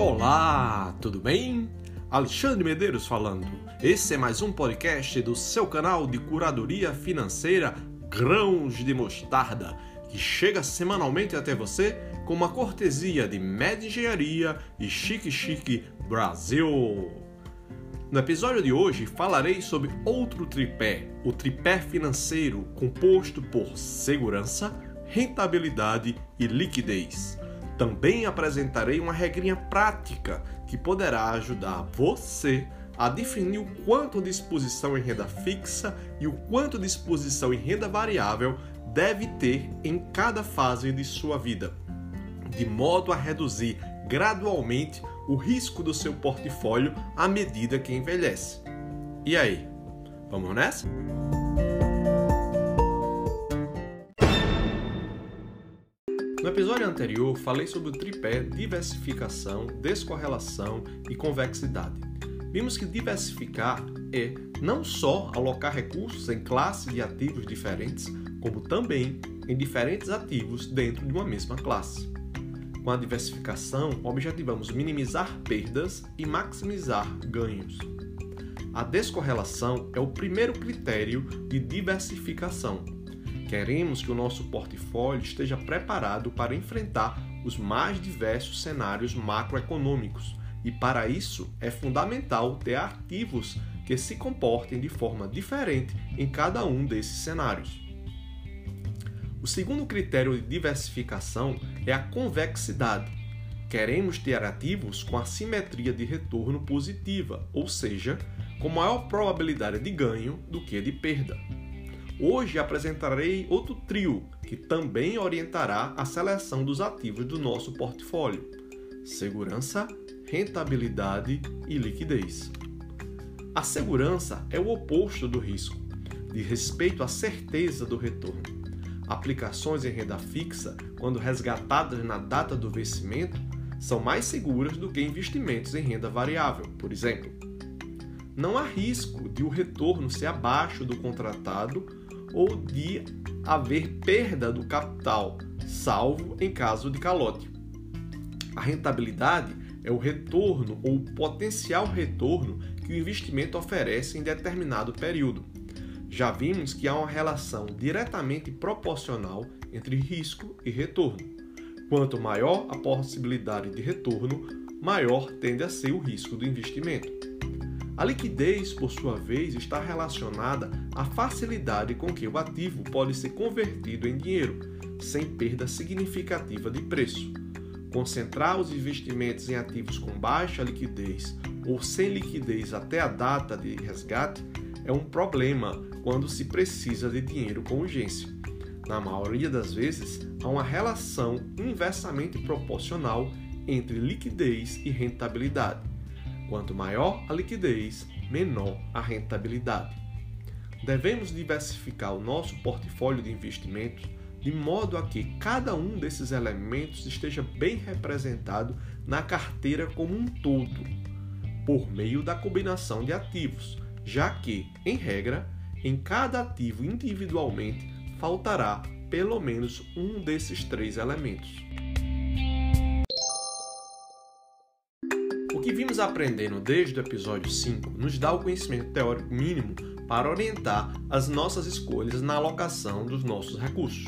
Olá, tudo bem? Alexandre Medeiros falando. Esse é mais um podcast do seu canal de curadoria financeira Grãos de Mostarda, que chega semanalmente até você com uma cortesia de Med Engenharia e Chique Chique Brasil. No episódio de hoje falarei sobre outro tripé, o tripé financeiro, composto por segurança, rentabilidade e liquidez. Também apresentarei uma regrinha prática que poderá ajudar você a definir o quanto de exposição em renda fixa e o quanto de exposição em renda variável deve ter em cada fase de sua vida, de modo a reduzir gradualmente o risco do seu portfólio à medida que envelhece. E aí, vamos nessa? Episódio anterior, falei sobre o tripé diversificação, descorrelação e convexidade. Vimos que diversificar é não só alocar recursos em classes de ativos diferentes, como também em diferentes ativos dentro de uma mesma classe. Com a diversificação, objetivamos minimizar perdas e maximizar ganhos. A descorrelação é o primeiro critério de diversificação Queremos que o nosso portfólio esteja preparado para enfrentar os mais diversos cenários macroeconômicos, e para isso é fundamental ter ativos que se comportem de forma diferente em cada um desses cenários. O segundo critério de diversificação é a convexidade. Queremos ter ativos com assimetria de retorno positiva, ou seja, com maior probabilidade de ganho do que de perda. Hoje apresentarei outro trio que também orientará a seleção dos ativos do nosso portfólio: segurança, rentabilidade e liquidez. A segurança é o oposto do risco, de respeito à certeza do retorno. Aplicações em renda fixa, quando resgatadas na data do vencimento, são mais seguras do que investimentos em renda variável, por exemplo. Não há risco de o retorno ser abaixo do contratado ou de haver perda do capital, salvo em caso de calote. A rentabilidade é o retorno ou potencial retorno que o investimento oferece em determinado período. Já vimos que há uma relação diretamente proporcional entre risco e retorno. Quanto maior a possibilidade de retorno, maior tende a ser o risco do investimento. A liquidez, por sua vez, está relacionada à facilidade com que o ativo pode ser convertido em dinheiro, sem perda significativa de preço. Concentrar os investimentos em ativos com baixa liquidez ou sem liquidez até a data de resgate é um problema quando se precisa de dinheiro com urgência. Na maioria das vezes, há uma relação inversamente proporcional entre liquidez e rentabilidade. Quanto maior a liquidez, menor a rentabilidade. Devemos diversificar o nosso portfólio de investimentos de modo a que cada um desses elementos esteja bem representado na carteira como um todo, por meio da combinação de ativos, já que, em regra, em cada ativo individualmente faltará pelo menos um desses três elementos. Aprendendo desde o episódio 5 nos dá o conhecimento teórico mínimo para orientar as nossas escolhas na alocação dos nossos recursos.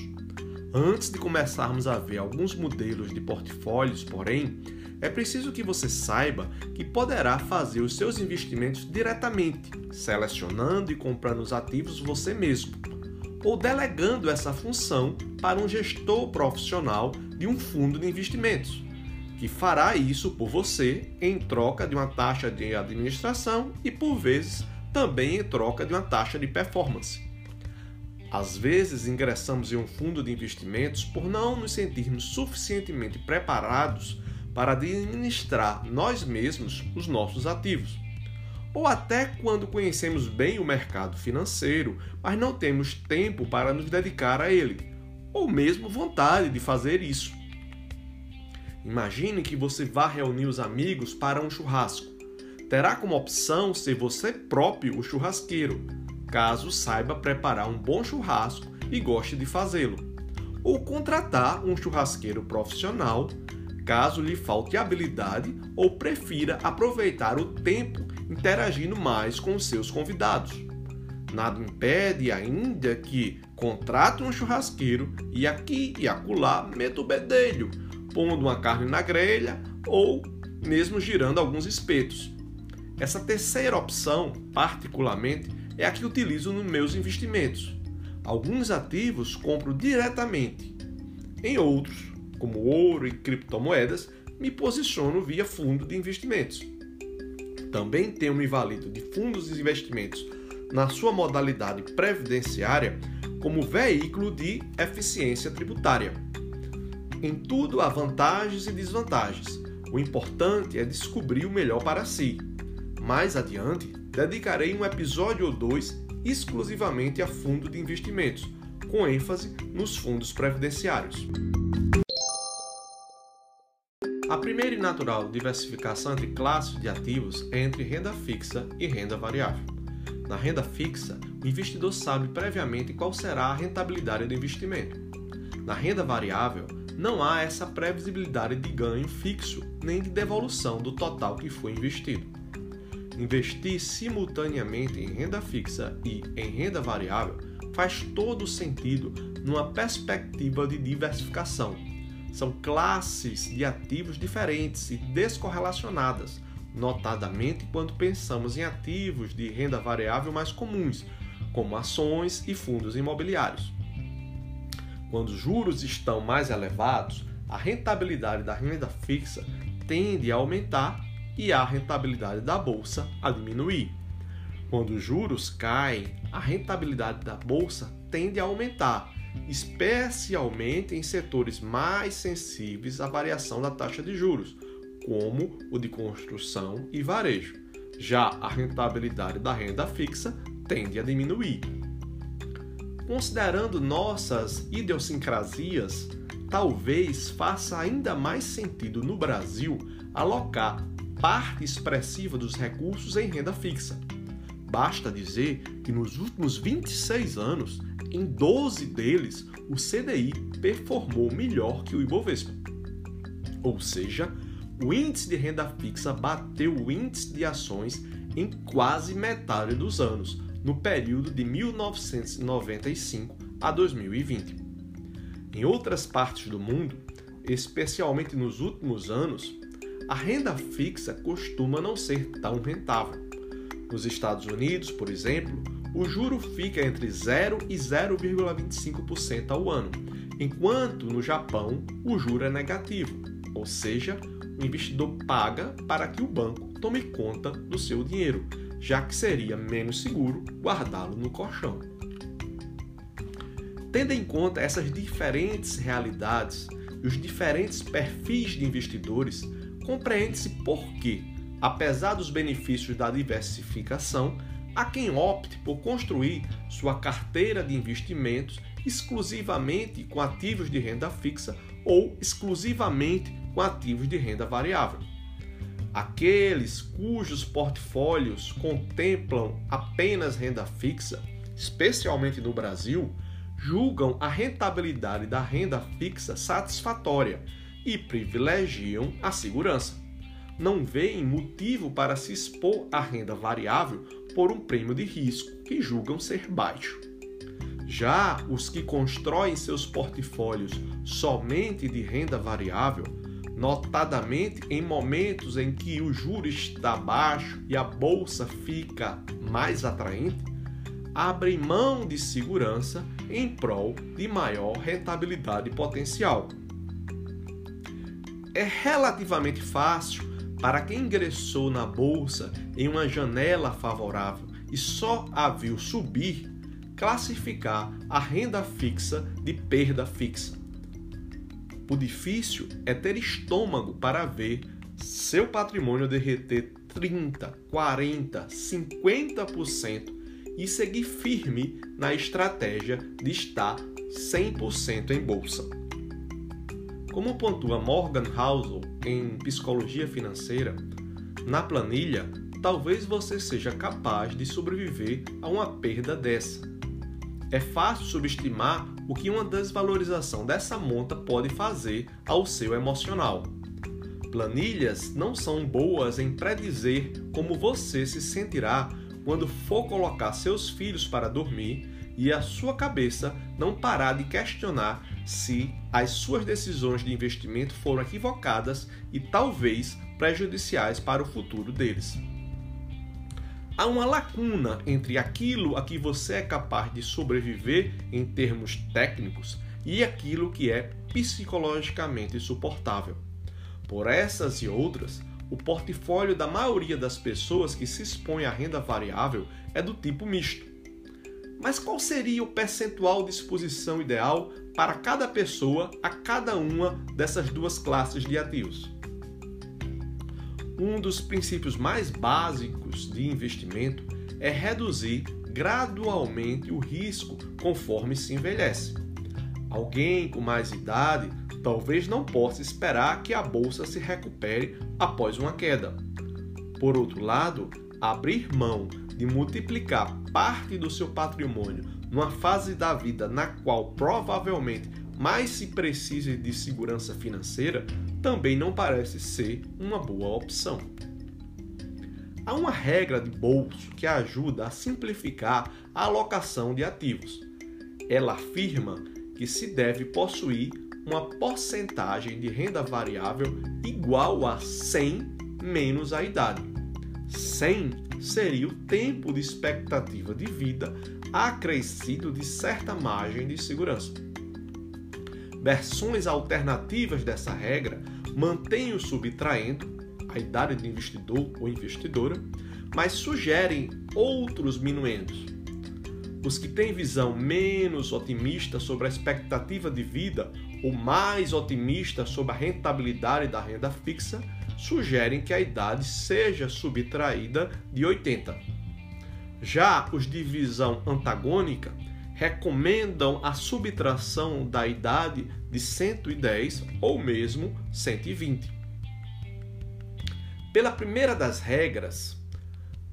Antes de começarmos a ver alguns modelos de portfólios, porém, é preciso que você saiba que poderá fazer os seus investimentos diretamente, selecionando e comprando os ativos você mesmo, ou delegando essa função para um gestor profissional de um fundo de investimentos que fará isso por você em troca de uma taxa de administração e, por vezes, também em troca de uma taxa de performance. Às vezes, ingressamos em um fundo de investimentos por não nos sentirmos suficientemente preparados para administrar nós mesmos os nossos ativos. Ou até quando conhecemos bem o mercado financeiro, mas não temos tempo para nos dedicar a ele, ou mesmo vontade de fazer isso. Imagine que você vá reunir os amigos para um churrasco. Terá como opção ser você próprio o churrasqueiro, caso saiba preparar um bom churrasco e goste de fazê-lo. Ou contratar um churrasqueiro profissional, caso lhe falte habilidade ou prefira aproveitar o tempo interagindo mais com seus convidados. Nada impede ainda que contrate um churrasqueiro e aqui e acolá meta o bedelho, pondo uma carne na grelha ou mesmo girando alguns espetos. Essa terceira opção, particularmente, é a que utilizo nos meus investimentos. Alguns ativos compro diretamente. Em outros, como ouro e criptomoedas, me posiciono via fundo de investimentos. Também tenho me valido de fundos de investimentos na sua modalidade previdenciária como veículo de eficiência tributária. Em tudo há vantagens e desvantagens. O importante é descobrir o melhor para si. Mais adiante, dedicarei um episódio ou dois exclusivamente a fundo de investimentos, com ênfase nos fundos previdenciários. A primeira e natural diversificação entre classes de ativos é entre renda fixa e renda variável. Na renda fixa, o investidor sabe previamente qual será a rentabilidade do investimento. Na renda variável, não há essa previsibilidade de ganho fixo nem de devolução do total que foi investido. Investir simultaneamente em renda fixa e em renda variável faz todo sentido numa perspectiva de diversificação são classes de ativos diferentes e descorrelacionadas, notadamente quando pensamos em ativos de renda variável mais comuns, como ações e fundos imobiliários. Quando os juros estão mais elevados, a rentabilidade da renda fixa tende a aumentar e a rentabilidade da bolsa a diminuir. Quando os juros caem, a rentabilidade da bolsa tende a aumentar especialmente em setores mais sensíveis à variação da taxa de juros, como o de construção e varejo. Já a rentabilidade da renda fixa tende a diminuir. Considerando nossas idiosincrasias, talvez faça ainda mais sentido no Brasil alocar parte expressiva dos recursos em renda fixa. Basta dizer que nos últimos 26 anos em 12 deles, o CDI performou melhor que o Ibovespa. Ou seja, o índice de renda fixa bateu o índice de ações em quase metade dos anos, no período de 1995 a 2020. Em outras partes do mundo, especialmente nos últimos anos, a renda fixa costuma não ser tão rentável. Nos Estados Unidos, por exemplo, o juro fica entre 0 e 0,25% ao ano, enquanto no Japão o juro é negativo, ou seja, o investidor paga para que o banco tome conta do seu dinheiro, já que seria menos seguro guardá-lo no colchão. Tendo em conta essas diferentes realidades e os diferentes perfis de investidores, compreende-se por que, apesar dos benefícios da diversificação, Há quem opte por construir sua carteira de investimentos exclusivamente com ativos de renda fixa ou exclusivamente com ativos de renda variável. Aqueles cujos portfólios contemplam apenas renda fixa, especialmente no Brasil, julgam a rentabilidade da renda fixa satisfatória e privilegiam a segurança. Não veem motivo para se expor à renda variável por um prêmio de risco que julgam ser baixo. Já os que constroem seus portfólios somente de renda variável, notadamente em momentos em que o juro está baixo e a bolsa fica mais atraente, abrem mão de segurança em prol de maior rentabilidade potencial. É relativamente fácil para quem ingressou na bolsa em uma janela favorável e só a viu subir, classificar a renda fixa de perda fixa. O difícil é ter estômago para ver seu patrimônio derreter 30, 40, 50% e seguir firme na estratégia de estar 100% em bolsa. Como pontua Morgan Housel em Psicologia Financeira, na planilha, talvez você seja capaz de sobreviver a uma perda dessa. É fácil subestimar o que uma desvalorização dessa monta pode fazer ao seu emocional. Planilhas não são boas em predizer como você se sentirá quando for colocar seus filhos para dormir e a sua cabeça não parar de questionar se as suas decisões de investimento foram equivocadas e talvez prejudiciais para o futuro deles. Há uma lacuna entre aquilo a que você é capaz de sobreviver em termos técnicos e aquilo que é psicologicamente suportável. Por essas e outras, o portfólio da maioria das pessoas que se expõe à renda variável é do tipo misto. Mas qual seria o percentual de exposição ideal para cada pessoa a cada uma dessas duas classes de ativos? Um dos princípios mais básicos de investimento é reduzir gradualmente o risco conforme se envelhece. Alguém com mais idade talvez não possa esperar que a bolsa se recupere após uma queda. Por outro lado, abrir mão de multiplicar parte do seu patrimônio numa fase da vida na qual provavelmente mais se precise de segurança financeira também não parece ser uma boa opção. Há uma regra de bolso que ajuda a simplificar a alocação de ativos. Ela afirma que se deve possuir uma porcentagem de renda variável igual a 100 menos a idade. 100 seria o tempo de expectativa de vida acrescido de certa margem de segurança. Versões alternativas dessa regra mantêm o subtraindo a idade do investidor ou investidora, mas sugerem outros minuendos. Os que têm visão menos otimista sobre a expectativa de vida ou mais otimista sobre a rentabilidade da renda fixa sugerem que a idade seja subtraída de 80. Já os de visão antagônica recomendam a subtração da idade de 110 ou mesmo 120. Pela primeira das regras,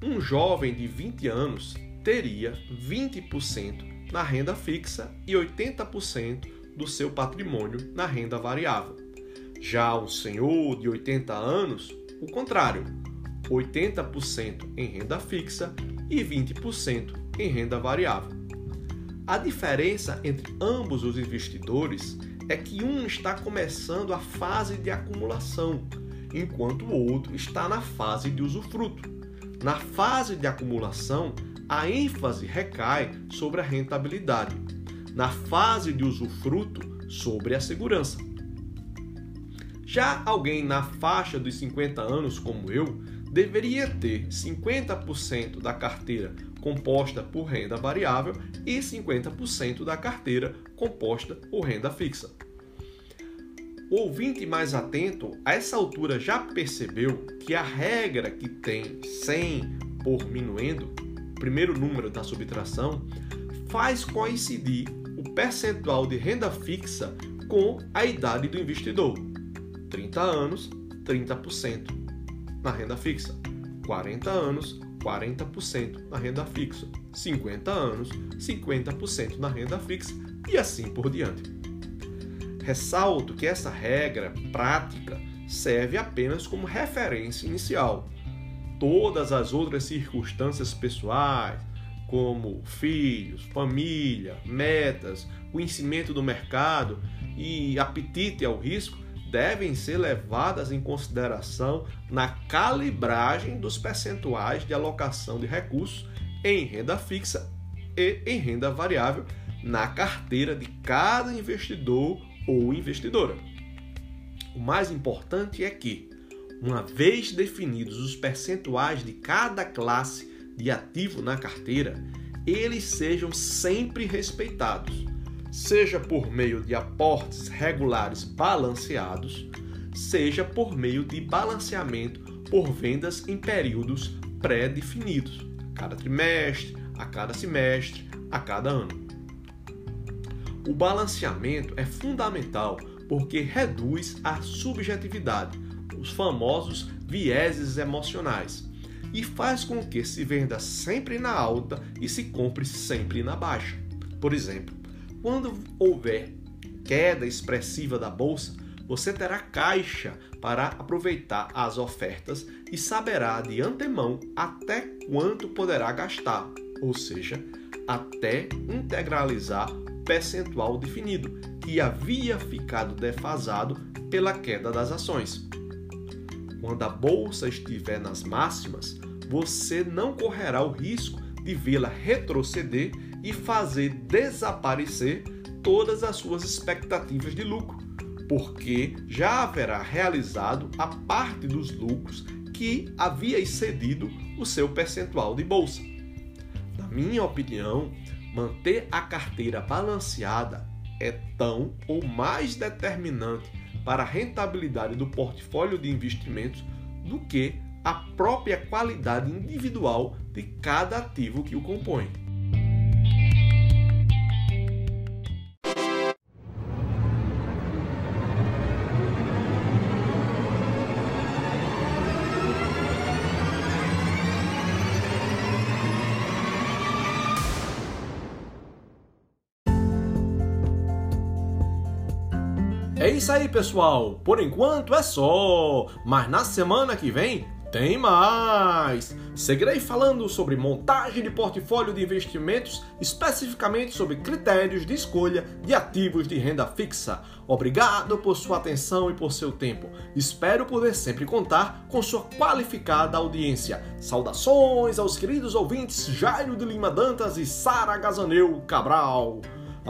um jovem de 20 anos teria 20% na renda fixa e 80% do seu patrimônio na renda variável. Já o senhor de 80 anos, o contrário, 80% em renda fixa e 20% em renda variável. A diferença entre ambos os investidores é que um está começando a fase de acumulação, enquanto o outro está na fase de usufruto. Na fase de acumulação, a ênfase recai sobre a rentabilidade na fase de usufruto sobre a segurança. Já alguém na faixa dos 50 anos, como eu, deveria ter 50% da carteira composta por renda variável e 50% da carteira composta por renda fixa. O ouvinte mais atento a essa altura já percebeu que a regra que tem 100 por minuendo, primeiro número da subtração, faz coincidir o percentual de renda fixa com a idade do investidor. 30 anos, 30% na renda fixa. 40 anos, 40% na renda fixa. 50 anos, 50% na renda fixa e assim por diante. Ressalto que essa regra prática serve apenas como referência inicial. Todas as outras circunstâncias pessoais, como filhos, família, metas, conhecimento do mercado e apetite ao risco, devem ser levadas em consideração na calibragem dos percentuais de alocação de recursos em renda fixa e em renda variável na carteira de cada investidor ou investidora. O mais importante é que, uma vez definidos os percentuais de cada classe de ativo na carteira, eles sejam sempre respeitados, seja por meio de aportes regulares balanceados, seja por meio de balanceamento por vendas em períodos pré-definidos, cada trimestre, a cada semestre, a cada ano. O balanceamento é fundamental porque reduz a subjetividade, os famosos vieses emocionais e faz com que se venda sempre na alta e se compre sempre na baixa. Por exemplo, quando houver queda expressiva da bolsa, você terá caixa para aproveitar as ofertas e saberá de antemão até quanto poderá gastar, ou seja, até integralizar percentual definido, que havia ficado defasado pela queda das ações. Quando a bolsa estiver nas máximas, você não correrá o risco de vê-la retroceder e fazer desaparecer todas as suas expectativas de lucro, porque já haverá realizado a parte dos lucros que havia excedido o seu percentual de bolsa. Na minha opinião, manter a carteira balanceada é tão ou mais determinante para a rentabilidade do portfólio de investimentos do que a própria qualidade individual de cada ativo que o compõe. É isso aí, pessoal. Por enquanto é só. Mas na semana que vem tem mais! Seguirei falando sobre montagem de portfólio de investimentos, especificamente sobre critérios de escolha de ativos de renda fixa. Obrigado por sua atenção e por seu tempo. Espero poder sempre contar com sua qualificada audiência. Saudações aos queridos ouvintes Jairo de Lima Dantas e Sara Gazaneu Cabral.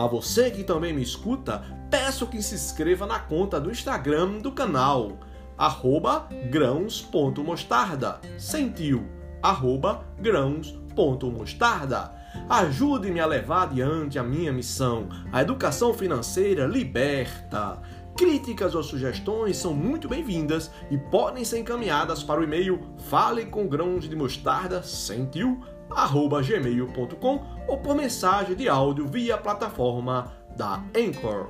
A você que também me escuta, peço que se inscreva na conta do Instagram do canal, arroba grãos.mostarda, sentiu, arroba grãos.mostarda. Ajude-me a levar adiante a minha missão. A educação financeira liberta. Críticas ou sugestões são muito bem-vindas e podem ser encaminhadas para o e-mail fale gmail.com ou por mensagem de áudio via plataforma da Anchor.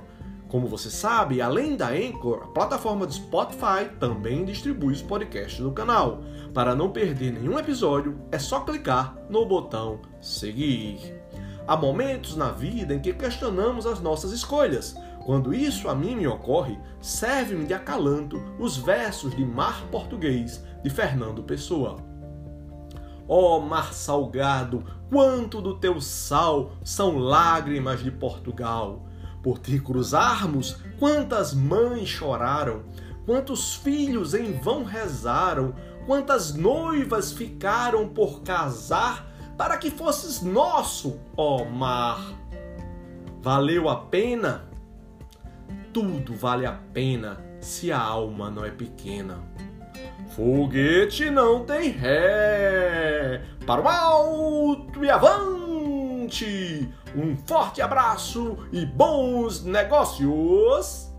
Como você sabe, além da Anchor, a plataforma do Spotify também distribui os podcasts do canal. Para não perder nenhum episódio, é só clicar no botão seguir. Há momentos na vida em que questionamos as nossas escolhas. Quando isso a mim me ocorre, serve-me de acalanto os versos de Mar Português de Fernando Pessoa. Ó oh, mar salgado, quanto do teu sal são lágrimas de Portugal. Por te cruzarmos, quantas mães choraram, quantos filhos em vão rezaram, quantas noivas ficaram por casar para que fosses nosso, ó mar. Valeu a pena? Tudo vale a pena se a alma não é pequena. Foguete não tem ré. Para o alto e avante. Um forte abraço e bons negócios.